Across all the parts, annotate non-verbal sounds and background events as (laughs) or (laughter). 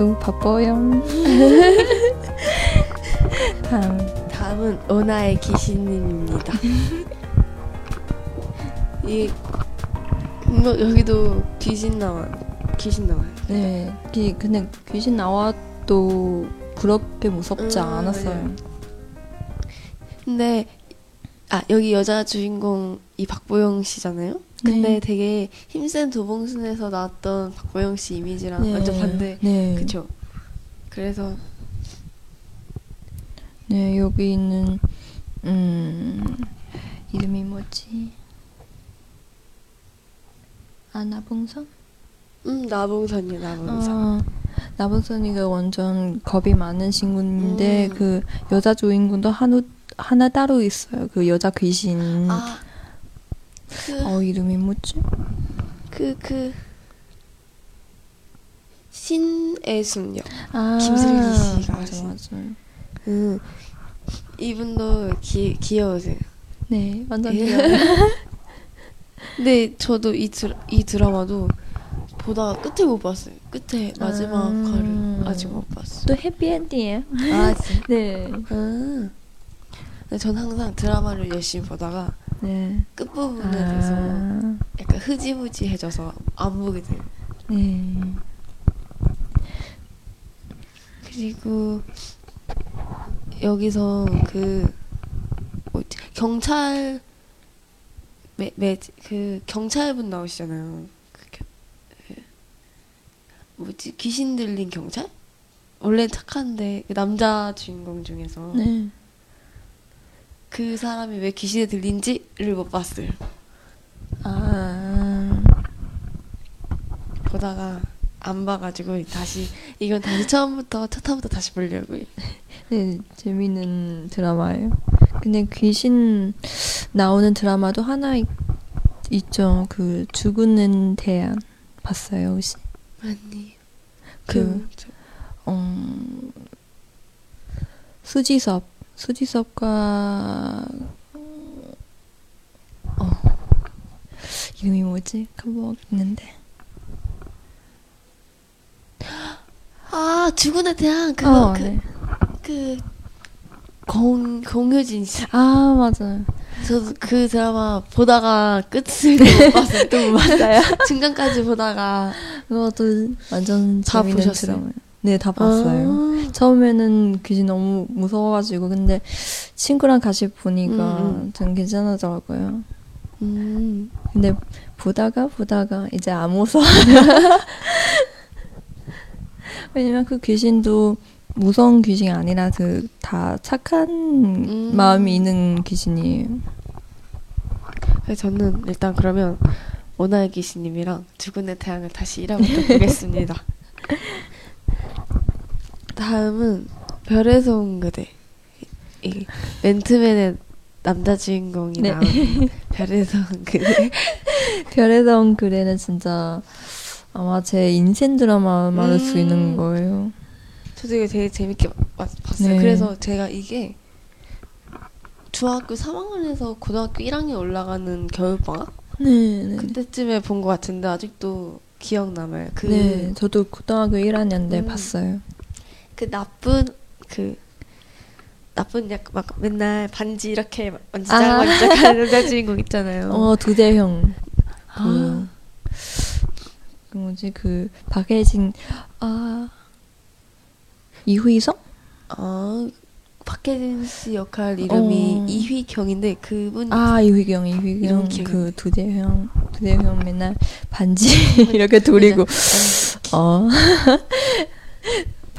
오늘도 바빠요. (laughs) 다음 다음은 오나의 귀신님입니다. 이 뭐, 여기도 귀신 나와 귀신 나와요. 네, 기, 근데 귀신 나와도 그렇게 무섭지 음, 않았어요. 네. 근데 아 여기 여자 주인공 이 박보영 씨잖아요. 근데 네. 되게 힘센 도봉순에서 나왔던 박보영 씨 이미지랑 네. 완전 반대. 네. 그쵸? 그래서 네, 여기 있는 음 이름이 뭐지? 아 나봉선? 음 나봉선이요 나봉선. 아, 나봉선이가 완전 겁이 많은 친구인데 음. 그 여자 주인공도 하나 하나 따로 있어요. 그 여자 귀신. 아, 그, 어 이름이 뭐지? 그, 그, 신애순요. 아 김슬기 씨가 맞아 하신. 맞아. 음, 이분도 기, 귀여우세요. 네, 완전 예. 귀여워요. (laughs) 근데 저도 이, 드, 이 드라마도 보다가 끝을 못 봤어요. 끝에 마지막 아. 화를 아직 못 봤어요. 또 해피엔딩이에요. 아? (laughs) 네. 아. 근데 전 항상 드라마를 열심히 보다가 네. 끝부분에 대해서 아, 약간 흐지부지해져서 안 보게 돼요. 네. 그리고 여기서 그 뭐지? 경찰 매 매 그 경찰분 나오시잖아요. 그, 겨- 그 뭐지 귀신 들린 경찰? 원래 착한데 그 남자 주인공 중에서 네. 그 사람이 왜 귀신에 들린지를 못 봤어요. 아, 보다가 안 봐가지고 다시 이건 다시 처음부터 첫 화부터 다시 보려고요. 네, 재밌는 드라마예요. 근데 귀신 나오는 드라마도 하나 있, 있죠. 그 죽는 대안 봤어요, 혹시? 아니 그, 저- 어, 수지섭, 수지섭과 어, 이름이 뭐지? 까먹었는데. 아 죽은의 대항 그거 어, 그, 네. 그 공, 공효진 씨. 아, 맞아요. 저도 그 드라마 보다가 끝을 못 (laughs) 봤어요. 또못 봤어요. (laughs) 중간까지 보다가 그것도 완전 다 보셨어요? 드라마예요. 네, 다 봤어요. 아, 처음에는 귀신 너무 무서워가지고 근데 친구랑 같이 보니까 음, 음. 좀 괜찮아더라고요. 음. 근데 보다가 보다가 이제 안 무서워. (laughs) 왜냐면 그 귀신도 무서운 귀신이 아니라 그 다 착한 음. 마음이 있는 귀신이에요. 그래서 저는 일단 그러면 오나의 귀신님이랑 죽은의 태양을 다시 1화부터 보겠습니다. (laughs) 다음은 별에서 온 그대. 이 맨투맨의 남자 주인공이 네. 나오는 (laughs) 별에서 온 그대. (laughs) 별에서 온 그래는 진짜 아마 제 인생 드라마 말할 수 음. 있는 거예요. 저도 이거 되게 재밌게 봐- 봤어요. 네. 그래서 제가 이게 중학교 3학년에서 고등학교 1학년 올라가는 겨울방학 네, 네. 그때쯤에 본 것 같은데 아직도 기억 남아요. 그, 네, 저도 고등학교 1학년 때 음. 봤어요. 그 나쁜 그 나쁜 약막 맨날 반지 이렇게 만지작 아. 만지작 하는 남자 주인공 있잖아요. 어, 두대형. 그, 아. 그 뭐지, 그, 박혜진, 아, 이휘성? 아, 박혜진 씨 역할 이름이 어. 이휘경인데 그분 아, 이휘경, 이휘경. 그 두대형, 두대형 맨날 반지 (laughs) 이렇게 두리고, 어.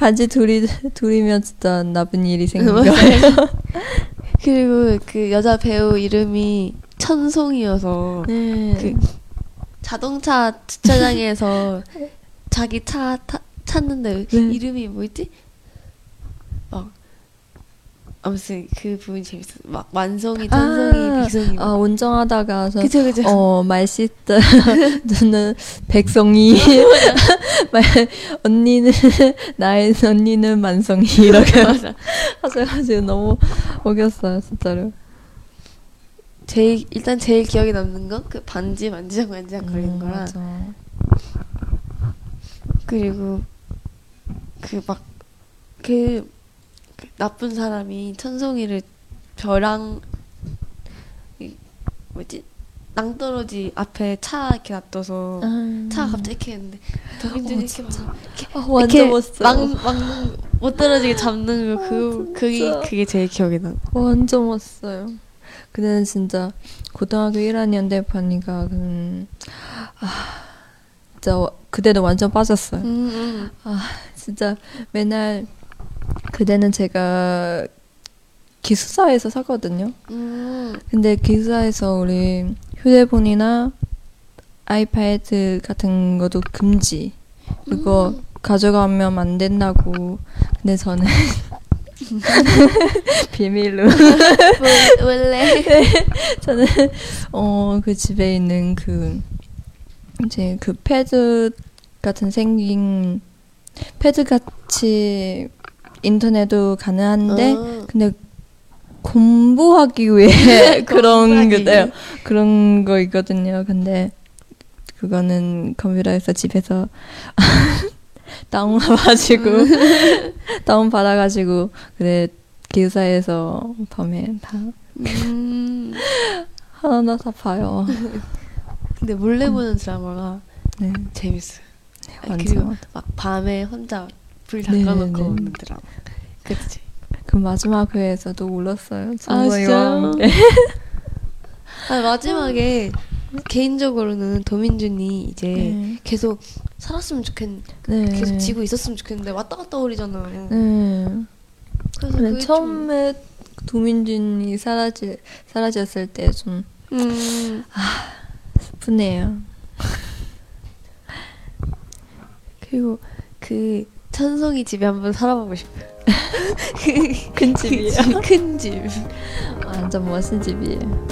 반지 두리, 두리면 진짜 나쁜 일이. 맞아요. (laughs) 그리고 그 여자 배우 이름이 천송이어서 네. 그 자동차 주차장에서 (laughs) 자기 차 타, 찾는데 네. 이름이 뭐였지? 막 아무튼 그 부분이 재밌어. 막 완성이, 천성이, 아, 비성이. 아, 운전하다가, 저, 그죠 그죠. 어, 말씨다. 저는 (laughs) 백성이. (laughs) 말, 언니는, 나의 언니는 만성이. (laughs) 이렇게. 하셔가지고 너무 웃겼어요, 진짜로. 제일 일단 제일 기억에 남는 건 그 반지 만지작 만지작 거리는 음, 거랑 맞아. 그리고 그 막 그 나쁜 사람이 천송이를 벼랑 이 뭐지 낭떠러지 앞에 차 이렇게 놔둬서 차가 갑자기 이렇게 했는데 도민준이 어, 이렇게 막 아, 이렇게 완전 멋있어요. 막, 막, 못 떨어지게 잡는 거, 그, 그게, 진짜. 그게 제일 기억에 나. 완전 멋있어요. 그때는 진짜 고등학교 1학년 때 반이가 음, 아 진짜 와- 그때는 완전 빠졌어요. 음, 진짜 맨날 그때는 제가 기숙사에서 살거든요. 음, 근데 기숙사에서 우리 휴대폰이나 아이패드 같은 것도 금지. 그거 음. 가져가면 안 된다고. 근데 저는 (laughs) (laughs) 비밀로 원- 원래. (laughs) 저는 어 그 집에 있는 그 이제 그 패드 같은 생긴 패드 같이 인터넷도 가능한데 어. 근데 공부하기 위해 (laughs) 그런 공부하기 게요 위해. 그런 거 있거든요. 근데 그거는 컴퓨터에서 집에서 (laughs) 다운 받아가지고 (laughs) 다운 받아가지고 그래 기숙사에서 밤에 다 음. 하나 다 봐요. 근데 몰래 보는 드라마가 네, 재밌어요. 아니, 완전. 그리고 막 밤에 혼자 불 네, 닦아놓고 네. 오는 드라마. 그치. 그 마지막 회에서도 울었어요. 아, 진짜요? 함께. (laughs) 아, 마지막에 개인적으로는 도민준이 이제 네. 계속 살았으면 좋겠는데, 네. 계속 지고 있었으면 좋겠는데, 왔다 갔다 오리잖아요. 네. 그래서 그게 좀- 처음에 도민준이 사라지 사라졌을 때좀 음, 슬프네요. (laughs) 그리고 그 천송이 집에 한번 살아보고 싶어요. (laughs) 큰그 집, 큰 집. 완전 멋진 집이에요.